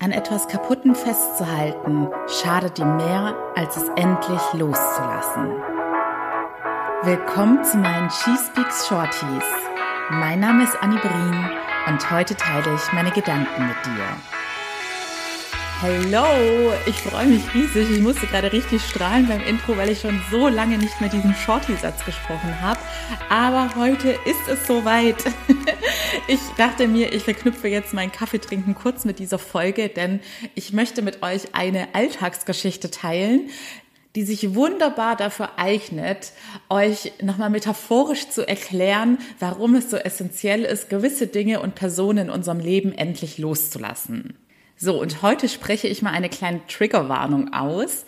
An etwas Kaputten festzuhalten, schadet ihm mehr, als es endlich loszulassen. Willkommen zu meinen She Speaks Shorties. Mein Name ist Annie Brien und heute teile ich meine Gedanken mit dir. Hallo, ich freue mich riesig. Ich musste gerade richtig strahlen beim Intro, weil ich schon so lange nicht mehr diesen Shorty-Satz gesprochen habe. Aber heute ist es soweit. Ich dachte mir, ich verknüpfe jetzt mein Kaffeetrinken kurz mit dieser Folge, denn ich möchte mit euch eine Alltagsgeschichte teilen, die sich wunderbar dafür eignet, euch nochmal metaphorisch zu erklären, warum es so essentiell ist, gewisse Dinge und Personen in unserem Leben endlich loszulassen. So, und heute spreche ich mal eine kleine Triggerwarnung aus.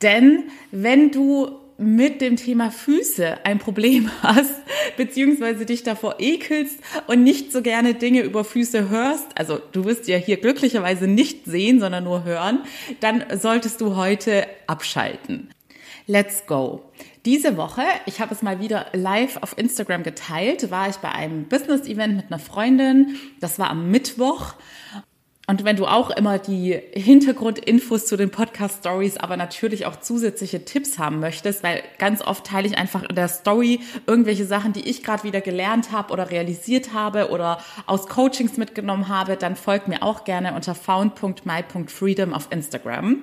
Denn wenn du mit dem Thema Füße ein Problem hast, beziehungsweise dich davor ekelst und nicht so gerne Dinge über Füße hörst, also du wirst ja hier glücklicherweise nicht sehen, sondern nur hören, dann solltest du heute abschalten. Let's go. Diese Woche, ich habe es mal wieder live auf Instagram geteilt, war ich bei einem Business-Event mit einer Freundin. Das war am Mittwoch und wenn du auch immer die Hintergrundinfos zu den Podcast-Stories, aber natürlich auch zusätzliche Tipps haben möchtest, weil ganz oft teile ich einfach in der Story irgendwelche Sachen, die ich gerade wieder gelernt habe oder realisiert habe oder aus Coachings mitgenommen habe, dann folgt mir auch gerne unter found.my.freedom auf Instagram.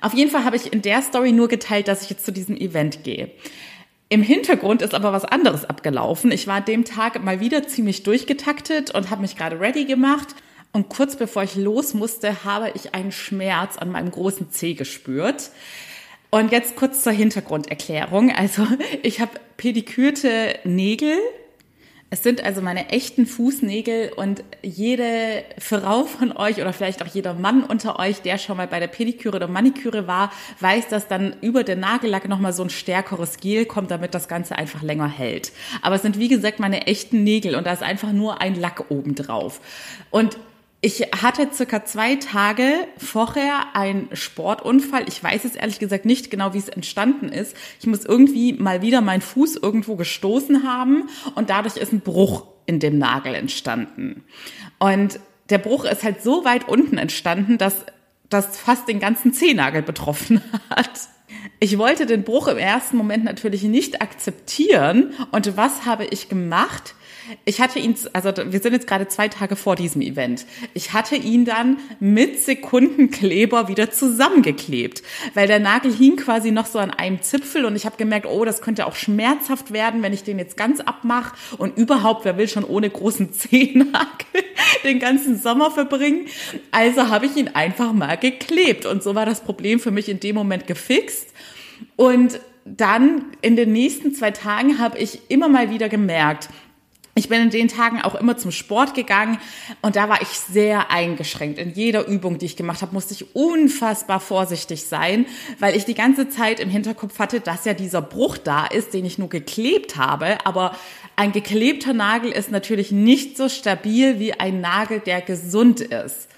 Auf jeden Fall habe ich in der Story nur geteilt, dass ich jetzt zu diesem Event gehe. Im Hintergrund ist aber was anderes abgelaufen. Ich war dem Tag mal wieder ziemlich durchgetaktet und habe mich gerade ready gemacht und kurz bevor ich los musste, habe ich einen Schmerz an meinem großen Zeh gespürt. Und jetzt kurz zur Hintergrunderklärung. Also ich habe pedikürte Nägel. Es sind also meine echten Fußnägel und jede Frau von euch oder vielleicht auch jeder Mann unter euch, der schon mal bei der Pediküre oder Maniküre war, weiß, dass dann über den Nagellack nochmal so ein stärkeres Gel kommt, damit das Ganze einfach länger hält. Aber es sind wie gesagt meine echten Nägel und da ist einfach nur ein Lack oben drauf. Und ich hatte circa zwei Tage vorher einen Sportunfall. Ich weiß jetzt ehrlich gesagt nicht genau, wie es entstanden ist. Ich muss irgendwie mal wieder meinen Fuß irgendwo gestoßen haben und dadurch ist ein Bruch in dem Nagel entstanden. Und der Bruch ist halt so weit unten entstanden, dass das fast den ganzen Zehennagel betroffen hat. Ich wollte den Bruch im ersten Moment natürlich nicht akzeptieren. Und was habe ich gemacht? Ich hatte ihn, also wir sind jetzt gerade zwei Tage vor diesem Event. Ich hatte ihn dann mit Sekundenkleber wieder zusammengeklebt, weil der Nagel hing quasi noch so an einem Zipfel und ich habe gemerkt, oh, das könnte auch schmerzhaft werden, wenn ich den jetzt ganz abmache und überhaupt, wer will schon ohne großen Zehennagel den ganzen Sommer verbringen? Also habe ich ihn einfach mal geklebt und so war das Problem für mich in dem Moment gefixt und dann in den nächsten zwei Tagen habe ich immer mal wieder gemerkt, ich bin in den Tagen auch immer zum Sport gegangen und da war ich sehr eingeschränkt. In jeder Übung, die ich gemacht habe, musste ich unfassbar vorsichtig sein, weil ich die ganze Zeit im Hinterkopf hatte, dass ja dieser Bruch da ist, den ich nur geklebt habe. Aber ein geklebter Nagel ist natürlich nicht so stabil wie ein Nagel, der gesund ist.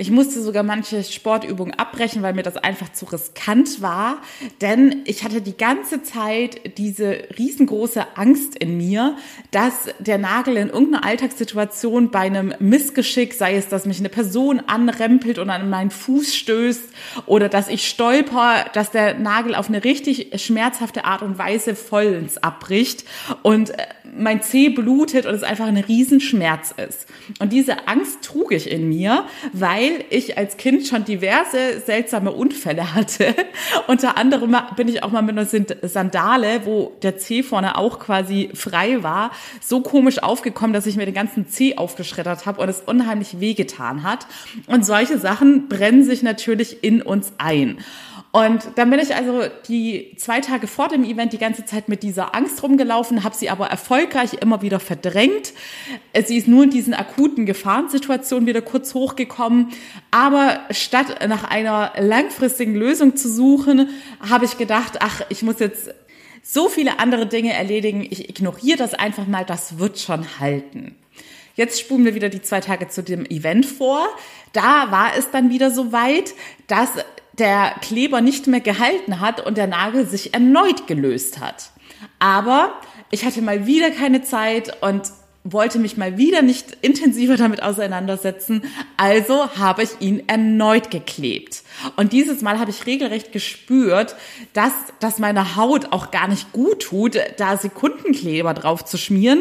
Ich musste sogar manche Sportübungen abbrechen, weil mir das einfach zu riskant war. Denn ich hatte die ganze Zeit diese riesengroße Angst in mir, dass der Nagel in irgendeiner Alltagssituation bei einem Missgeschick, sei es, dass mich eine Person anrempelt und an meinen Fuß stößt oder dass ich stolper, dass der Nagel auf eine richtig schmerzhafte Art und Weise vollends abbricht und äh, mein Zeh blutet und es einfach ein Riesenschmerz ist. Und diese Angst trug ich in mir, weil weil ich als Kind schon diverse seltsame Unfälle hatte. Unter anderem bin ich auch mal mit einer Sandale, wo der Zeh vorne auch quasi frei war, so komisch aufgekommen, dass ich mir den ganzen Zeh aufgeschreddert habe und es unheimlich wehgetan hat. Und solche Sachen brennen sich natürlich in uns ein. Und dann bin ich also die zwei Tage vor dem Event die ganze Zeit mit dieser Angst rumgelaufen, habe sie aber erfolgreich immer wieder verdrängt. Sie ist nur in diesen akuten Gefahrensituationen wieder kurz hochgekommen. Aber statt nach einer langfristigen Lösung zu suchen, habe ich gedacht, ach, ich muss jetzt so viele andere Dinge erledigen. Ich ignoriere das einfach mal, das wird schon halten. Jetzt spulen wir wieder die zwei Tage zu dem Event vor. Da war es dann wieder so weit, dass der Kleber nicht mehr gehalten hat und der Nagel sich erneut gelöst hat. Aber ich hatte mal wieder keine Zeit und wollte mich mal wieder nicht intensiver damit auseinandersetzen, also habe ich ihn erneut geklebt. Und dieses Mal habe ich regelrecht gespürt, dass das meiner Haut auch gar nicht gut tut, da Sekundenkleber drauf zu schmieren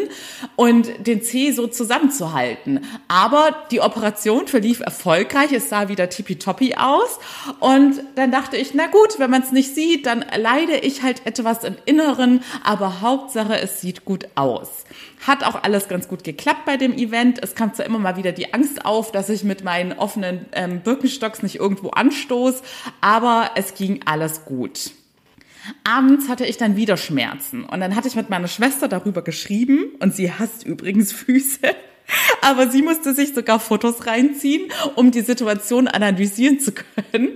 und den Zeh so zusammenzuhalten. Aber die Operation verlief erfolgreich, es sah wieder tippitoppi aus und dann dachte ich, na gut, wenn man es nicht sieht, dann leide ich halt etwas im Inneren, aber Hauptsache, es sieht gut aus. Hat auch alles ganz gut geklappt bei dem Event. Es kam zwar immer mal wieder die Angst auf, dass ich mit meinen offenen ähm, Birkenstocks nicht irgendwo anstoß, aber es ging alles gut. Abends hatte ich dann wieder Schmerzen und dann hatte ich mit meiner Schwester darüber geschrieben und sie hasst übrigens Füße. Aber sie musste sich sogar Fotos reinziehen, um die Situation analysieren zu können.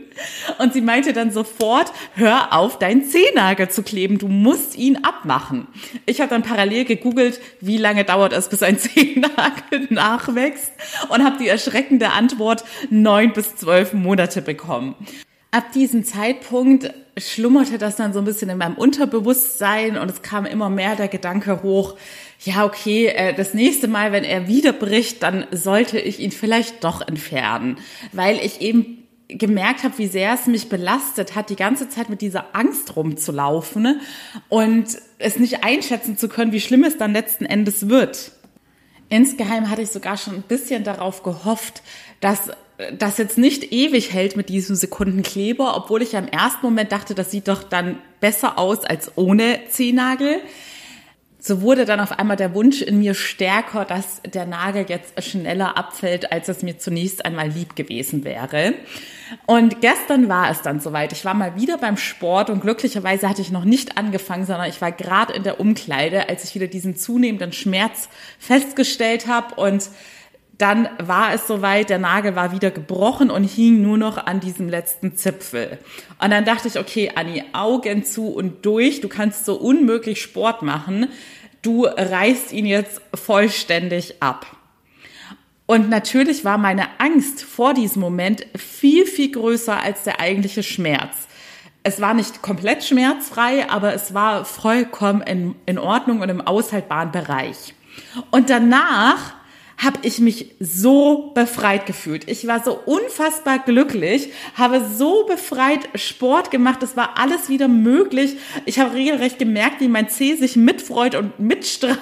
Und sie meinte dann sofort, hör auf, deinen Zehennagel zu kleben. Du musst ihn abmachen. Ich habe dann parallel gegoogelt, wie lange dauert es, bis ein Zehennagel nachwächst und habe die erschreckende Antwort neun bis zwölf Monate bekommen. Ab diesem Zeitpunkt schlummerte das dann so ein bisschen in meinem Unterbewusstsein und es kam immer mehr der Gedanke hoch, ja, okay, äh, das nächste Mal, wenn er wieder bricht, dann sollte ich ihn vielleicht doch entfernen, weil ich eben gemerkt habe, wie sehr es mich belastet hat, die ganze Zeit mit dieser Angst rumzulaufen und es nicht einschätzen zu können, wie schlimm es dann letzten Endes wird. Insgeheim hatte ich sogar schon ein bisschen darauf gehofft, dass das jetzt nicht ewig hält mit diesem Sekundenkleber, obwohl ich ja im ersten Moment dachte, das sieht doch dann besser aus als ohne Zehennagel so wurde dann auf einmal der Wunsch in mir stärker, dass der Nagel jetzt schneller abfällt, als es mir zunächst einmal lieb gewesen wäre. Und gestern war es dann soweit. Ich war mal wieder beim Sport und glücklicherweise hatte ich noch nicht angefangen, sondern ich war gerade in der Umkleide, als ich wieder diesen zunehmenden Schmerz festgestellt habe und dann war es soweit, der Nagel war wieder gebrochen und hing nur noch an diesem letzten Zipfel. Und dann dachte ich, okay, Anni, Augen zu und durch, du kannst so unmöglich Sport machen, du reißt ihn jetzt vollständig ab. Und natürlich war meine Angst vor diesem Moment viel, viel größer als der eigentliche Schmerz. Es war nicht komplett schmerzfrei, aber es war vollkommen in, in Ordnung und im aushaltbaren Bereich. Und danach habe ich mich so befreit gefühlt. Ich war so unfassbar glücklich, habe so befreit Sport gemacht. Es war alles wieder möglich. Ich habe regelrecht gemerkt, wie mein Zeh sich mitfreut und mitstrahlt.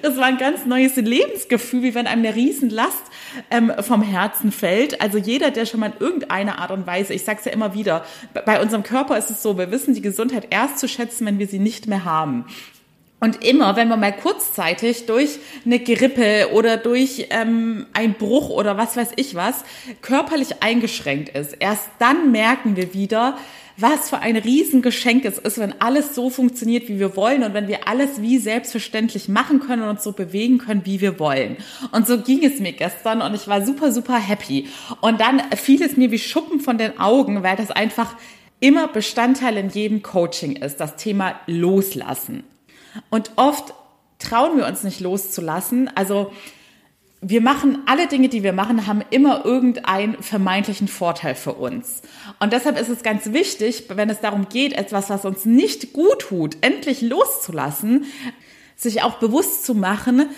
Das war ein ganz neues Lebensgefühl, wie wenn einem eine Riesenlast ähm, vom Herzen fällt. Also jeder, der schon mal in irgendeiner Art und Weise, ich sag's ja immer wieder, bei unserem Körper ist es so, wir wissen die Gesundheit erst zu schätzen, wenn wir sie nicht mehr haben. Und immer, wenn man mal kurzzeitig durch eine Grippe oder durch ähm, einen Bruch oder was weiß ich was körperlich eingeschränkt ist, erst dann merken wir wieder, was für ein Riesengeschenk es ist, wenn alles so funktioniert, wie wir wollen und wenn wir alles wie selbstverständlich machen können und uns so bewegen können, wie wir wollen. Und so ging es mir gestern und ich war super, super happy. Und dann fiel es mir wie Schuppen von den Augen, weil das einfach immer Bestandteil in jedem Coaching ist, das Thema Loslassen. Und oft trauen wir uns nicht loszulassen. Also wir machen alle Dinge, die wir machen, haben immer irgendeinen vermeintlichen Vorteil für uns. Und deshalb ist es ganz wichtig, wenn es darum geht, etwas, was uns nicht gut tut, endlich loszulassen, sich auch bewusst zu machen,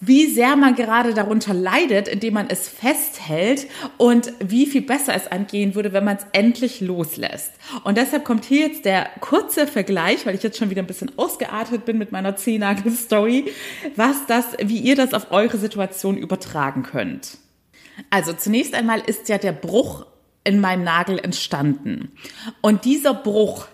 wie sehr man gerade darunter leidet, indem man es festhält und wie viel besser es angehen würde, wenn man es endlich loslässt. Und deshalb kommt hier jetzt der kurze Vergleich, weil ich jetzt schon wieder ein bisschen ausgeartet bin mit meiner Zehnagel-Story, was das, wie ihr das auf eure Situation übertragen könnt. Also zunächst einmal ist ja der Bruch in meinem Nagel entstanden. Und dieser Bruch,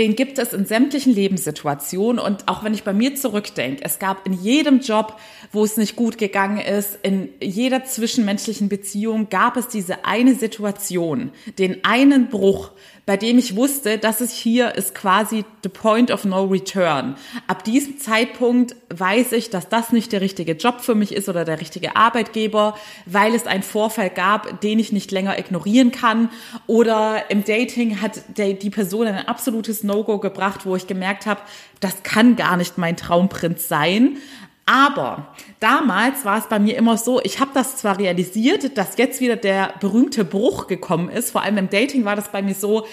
den gibt es in sämtlichen Lebenssituationen. Und auch wenn ich bei mir zurückdenke, es gab in jedem Job, wo es nicht gut gegangen ist, in jeder zwischenmenschlichen Beziehung gab es diese eine Situation, den einen Bruch, bei dem ich wusste, dass es hier ist quasi the point of no return. Ab diesem Zeitpunkt weiß ich, dass das nicht der richtige Job für mich ist oder der richtige Arbeitgeber, weil es einen Vorfall gab, den ich nicht länger ignorieren kann. Oder im Dating hat die Person ein absolutes No-Go gebracht, wo ich gemerkt habe, das kann gar nicht mein Traumprinz sein. Aber damals war es bei mir immer so, ich habe das zwar realisiert, dass jetzt wieder der berühmte Bruch gekommen ist, vor allem im Dating war das bei mir so,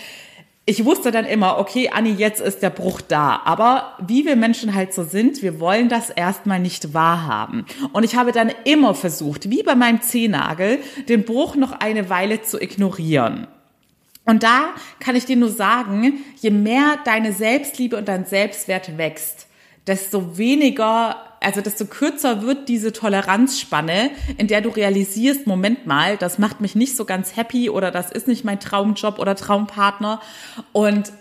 ich wusste dann immer, okay, Anni, jetzt ist der Bruch da. Aber wie wir Menschen halt so sind, wir wollen das erstmal nicht wahrhaben. Und ich habe dann immer versucht, wie bei meinem Zehnagel, den Bruch noch eine Weile zu ignorieren. Und da kann ich dir nur sagen, je mehr deine Selbstliebe und dein Selbstwert wächst, desto weniger, also desto kürzer wird diese Toleranzspanne, in der du realisierst, Moment mal, das macht mich nicht so ganz happy oder das ist nicht mein Traumjob oder Traumpartner. Und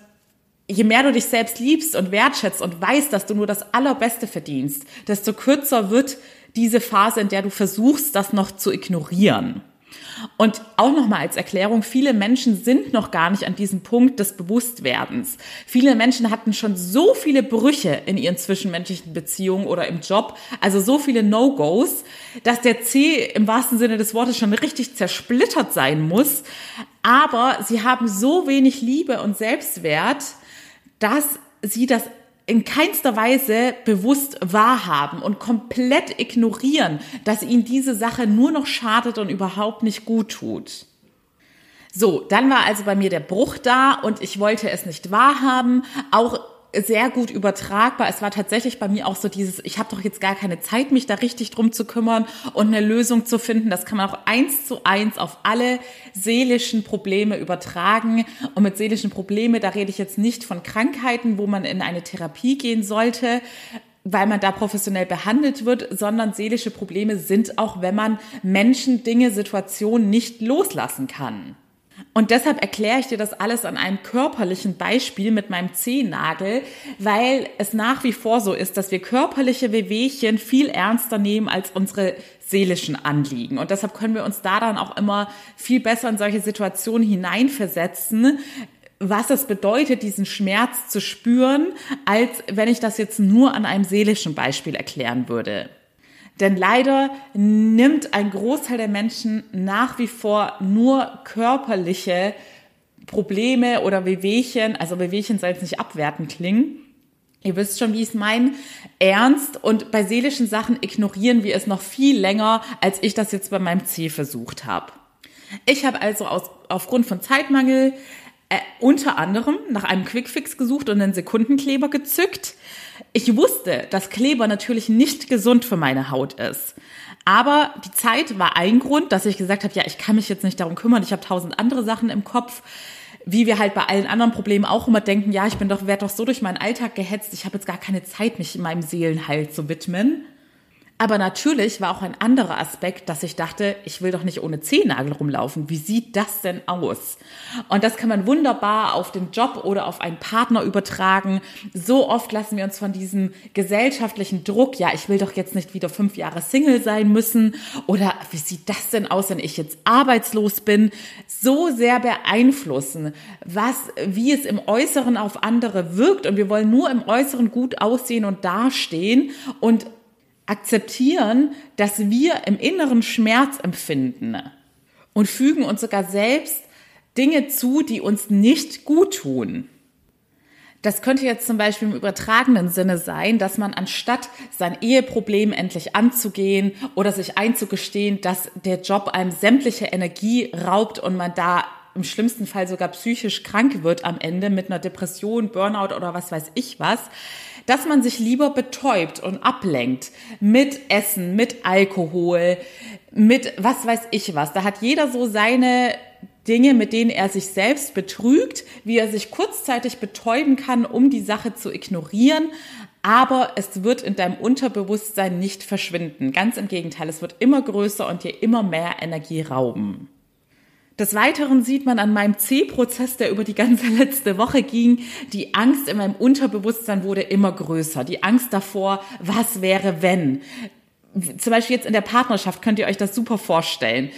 je mehr du dich selbst liebst und wertschätzt und weißt, dass du nur das Allerbeste verdienst, desto kürzer wird diese Phase, in der du versuchst, das noch zu ignorieren. Und auch nochmal als Erklärung, viele Menschen sind noch gar nicht an diesem Punkt des Bewusstwerdens. Viele Menschen hatten schon so viele Brüche in ihren zwischenmenschlichen Beziehungen oder im Job, also so viele No-Gos, dass der C im wahrsten Sinne des Wortes schon richtig zersplittert sein muss. Aber sie haben so wenig Liebe und Selbstwert, dass sie das in keinster Weise bewusst wahrhaben und komplett ignorieren, dass ihnen diese Sache nur noch schadet und überhaupt nicht gut tut. So, dann war also bei mir der Bruch da und ich wollte es nicht wahrhaben. Auch sehr gut übertragbar. Es war tatsächlich bei mir auch so dieses, ich habe doch jetzt gar keine Zeit, mich da richtig drum zu kümmern und eine Lösung zu finden. Das kann man auch eins zu eins auf alle seelischen Probleme übertragen. Und mit seelischen Probleme, da rede ich jetzt nicht von Krankheiten, wo man in eine Therapie gehen sollte, weil man da professionell behandelt wird, sondern seelische Probleme sind auch, wenn man Menschen, Dinge, Situationen nicht loslassen kann. Und deshalb erkläre ich dir das alles an einem körperlichen Beispiel mit meinem Zehennagel, weil es nach wie vor so ist, dass wir körperliche Wehwehchen viel ernster nehmen als unsere seelischen Anliegen. Und deshalb können wir uns da dann auch immer viel besser in solche Situationen hineinversetzen, was es bedeutet, diesen Schmerz zu spüren, als wenn ich das jetzt nur an einem seelischen Beispiel erklären würde. Denn leider nimmt ein Großteil der Menschen nach wie vor nur körperliche Probleme oder Wehwehchen, also Wehwehchen soll jetzt nicht abwerten klingen. Ihr wisst schon, wie ich es meine, ernst und bei seelischen Sachen ignorieren wir es noch viel länger, als ich das jetzt bei meinem C versucht habe. Ich habe also aus, aufgrund von Zeitmangel äh, unter anderem nach einem Quickfix gesucht und einen Sekundenkleber gezückt. Ich wusste, dass Kleber natürlich nicht gesund für meine Haut ist. Aber die Zeit war ein Grund, dass ich gesagt habe, ja, ich kann mich jetzt nicht darum kümmern, ich habe tausend andere Sachen im Kopf. Wie wir halt bei allen anderen Problemen auch immer denken, ja, ich bin doch, werde doch so durch meinen Alltag gehetzt, ich habe jetzt gar keine Zeit, mich in meinem Seelenheil zu widmen. Aber natürlich war auch ein anderer Aspekt, dass ich dachte, ich will doch nicht ohne Zehennagel rumlaufen. Wie sieht das denn aus? Und das kann man wunderbar auf den Job oder auf einen Partner übertragen. So oft lassen wir uns von diesem gesellschaftlichen Druck, ja, ich will doch jetzt nicht wieder fünf Jahre Single sein müssen oder wie sieht das denn aus, wenn ich jetzt arbeitslos bin, so sehr beeinflussen, was, wie es im Äußeren auf andere wirkt. Und wir wollen nur im Äußeren gut aussehen und dastehen und akzeptieren, dass wir im Inneren Schmerz empfinden und fügen uns sogar selbst Dinge zu, die uns nicht gut tun. Das könnte jetzt zum Beispiel im übertragenen Sinne sein, dass man anstatt sein Eheproblem endlich anzugehen oder sich einzugestehen, dass der Job einem sämtliche Energie raubt und man da im schlimmsten Fall sogar psychisch krank wird am Ende mit einer Depression, Burnout oder was weiß ich was, dass man sich lieber betäubt und ablenkt mit Essen, mit Alkohol, mit was weiß ich was. Da hat jeder so seine Dinge, mit denen er sich selbst betrügt, wie er sich kurzzeitig betäuben kann, um die Sache zu ignorieren. Aber es wird in deinem Unterbewusstsein nicht verschwinden. Ganz im Gegenteil, es wird immer größer und dir immer mehr Energie rauben. Des Weiteren sieht man an meinem C-Prozess, der über die ganze letzte Woche ging, die Angst in meinem Unterbewusstsein wurde immer größer. Die Angst davor, was wäre wenn? Zum Beispiel jetzt in der Partnerschaft könnt ihr euch das super vorstellen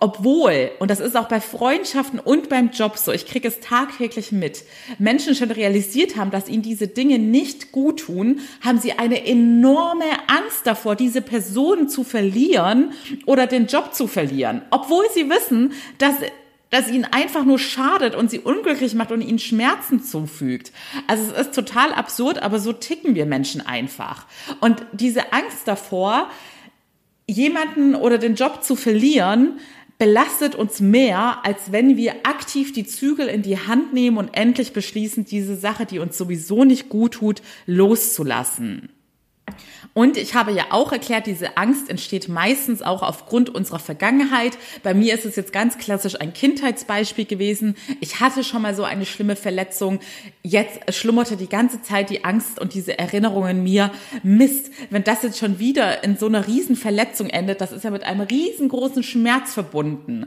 obwohl, und das ist auch bei Freundschaften und beim Job so, ich kriege es tagtäglich mit, Menschen schon realisiert haben, dass ihnen diese Dinge nicht gut tun, haben sie eine enorme Angst davor, diese Person zu verlieren oder den Job zu verlieren, obwohl sie wissen, dass dass ihnen einfach nur schadet und sie unglücklich macht und ihnen Schmerzen zufügt. Also es ist total absurd, aber so ticken wir Menschen einfach. Und diese Angst davor, jemanden oder den Job zu verlieren, belastet uns mehr, als wenn wir aktiv die Zügel in die Hand nehmen und endlich beschließen, diese Sache, die uns sowieso nicht gut tut, loszulassen. Und ich habe ja auch erklärt, diese Angst entsteht meistens auch aufgrund unserer Vergangenheit. Bei mir ist es jetzt ganz klassisch ein Kindheitsbeispiel gewesen. Ich hatte schon mal so eine schlimme Verletzung. Jetzt schlummerte die ganze Zeit die Angst und diese Erinnerungen in mir. Mist, wenn das jetzt schon wieder in so einer riesen Verletzung endet, das ist ja mit einem riesengroßen Schmerz verbunden.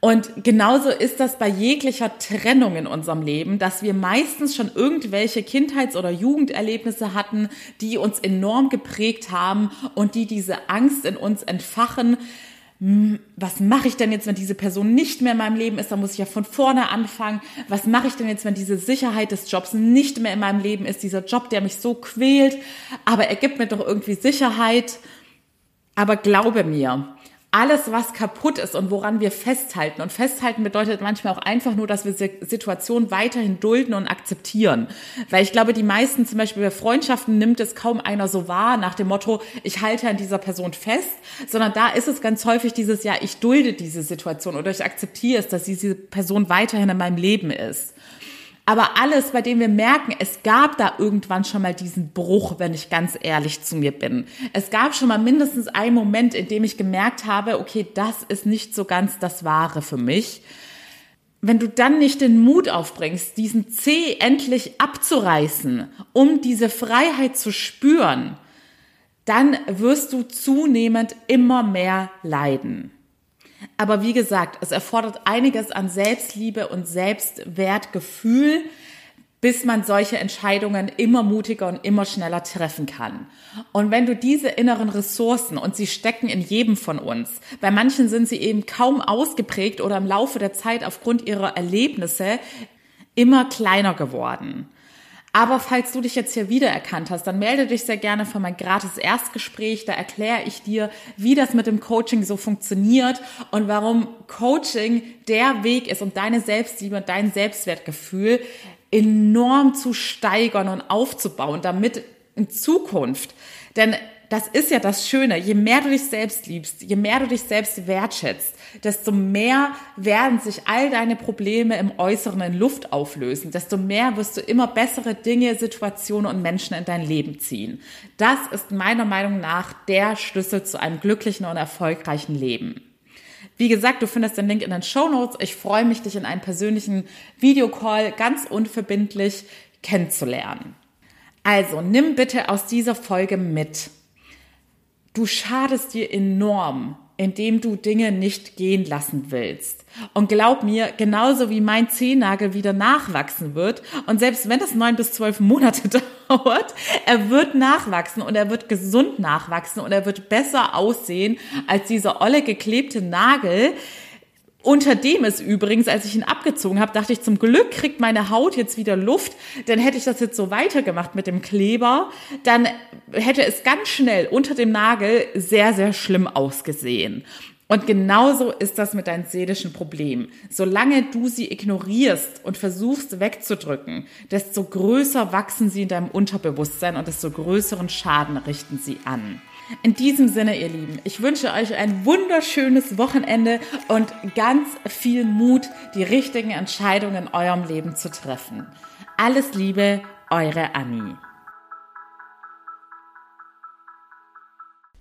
Und genauso ist das bei jeglicher Trennung in unserem Leben, dass wir meistens schon irgendwelche Kindheits- oder Jugenderlebnisse hatten, die uns enorm haben und die diese Angst in uns entfachen. Hm, was mache ich denn jetzt, wenn diese Person nicht mehr in meinem Leben ist? Da muss ich ja von vorne anfangen. Was mache ich denn jetzt, wenn diese Sicherheit des Jobs nicht mehr in meinem Leben ist? Dieser Job, der mich so quält, aber er gibt mir doch irgendwie Sicherheit. Aber glaube mir, alles, was kaputt ist und woran wir festhalten. Und festhalten bedeutet manchmal auch einfach nur, dass wir Situationen weiterhin dulden und akzeptieren. Weil ich glaube, die meisten, zum Beispiel bei Freundschaften, nimmt es kaum einer so wahr nach dem Motto, ich halte an dieser Person fest, sondern da ist es ganz häufig dieses, ja, ich dulde diese Situation oder ich akzeptiere es, dass diese Person weiterhin in meinem Leben ist. Aber alles, bei dem wir merken, es gab da irgendwann schon mal diesen Bruch, wenn ich ganz ehrlich zu mir bin. Es gab schon mal mindestens einen Moment, in dem ich gemerkt habe, okay, das ist nicht so ganz das Wahre für mich. Wenn du dann nicht den Mut aufbringst, diesen C endlich abzureißen, um diese Freiheit zu spüren, dann wirst du zunehmend immer mehr leiden. Aber wie gesagt, es erfordert einiges an Selbstliebe und Selbstwertgefühl, bis man solche Entscheidungen immer mutiger und immer schneller treffen kann. Und wenn du diese inneren Ressourcen, und sie stecken in jedem von uns, bei manchen sind sie eben kaum ausgeprägt oder im Laufe der Zeit aufgrund ihrer Erlebnisse immer kleiner geworden. Aber falls du dich jetzt hier wiedererkannt hast, dann melde dich sehr gerne für mein gratis Erstgespräch. Da erkläre ich dir, wie das mit dem Coaching so funktioniert und warum Coaching der Weg ist, um deine Selbstliebe und dein Selbstwertgefühl enorm zu steigern und aufzubauen, damit in Zukunft, denn das ist ja das Schöne. Je mehr du dich selbst liebst, je mehr du dich selbst wertschätzt, desto mehr werden sich all deine Probleme im Äußeren in Luft auflösen. Desto mehr wirst du immer bessere Dinge, Situationen und Menschen in dein Leben ziehen. Das ist meiner Meinung nach der Schlüssel zu einem glücklichen und erfolgreichen Leben. Wie gesagt, du findest den Link in den Show Notes. Ich freue mich, dich in einem persönlichen Videocall ganz unverbindlich kennenzulernen. Also nimm bitte aus dieser Folge mit du schadest dir enorm, indem du Dinge nicht gehen lassen willst. Und glaub mir, genauso wie mein Zehennagel wieder nachwachsen wird, und selbst wenn es neun bis zwölf Monate dauert, er wird nachwachsen und er wird gesund nachwachsen und er wird besser aussehen als dieser olle geklebte Nagel, unter dem ist übrigens, als ich ihn abgezogen habe, dachte ich, zum Glück kriegt meine Haut jetzt wieder Luft. Denn hätte ich das jetzt so weitergemacht mit dem Kleber, dann hätte es ganz schnell unter dem Nagel sehr, sehr schlimm ausgesehen. Und genauso ist das mit deinen seelischen Problemen. Solange du sie ignorierst und versuchst wegzudrücken, desto größer wachsen sie in deinem Unterbewusstsein und desto größeren Schaden richten sie an. In diesem Sinne, ihr Lieben, ich wünsche euch ein wunderschönes Wochenende und ganz viel Mut, die richtigen Entscheidungen in eurem Leben zu treffen. Alles Liebe, eure Annie.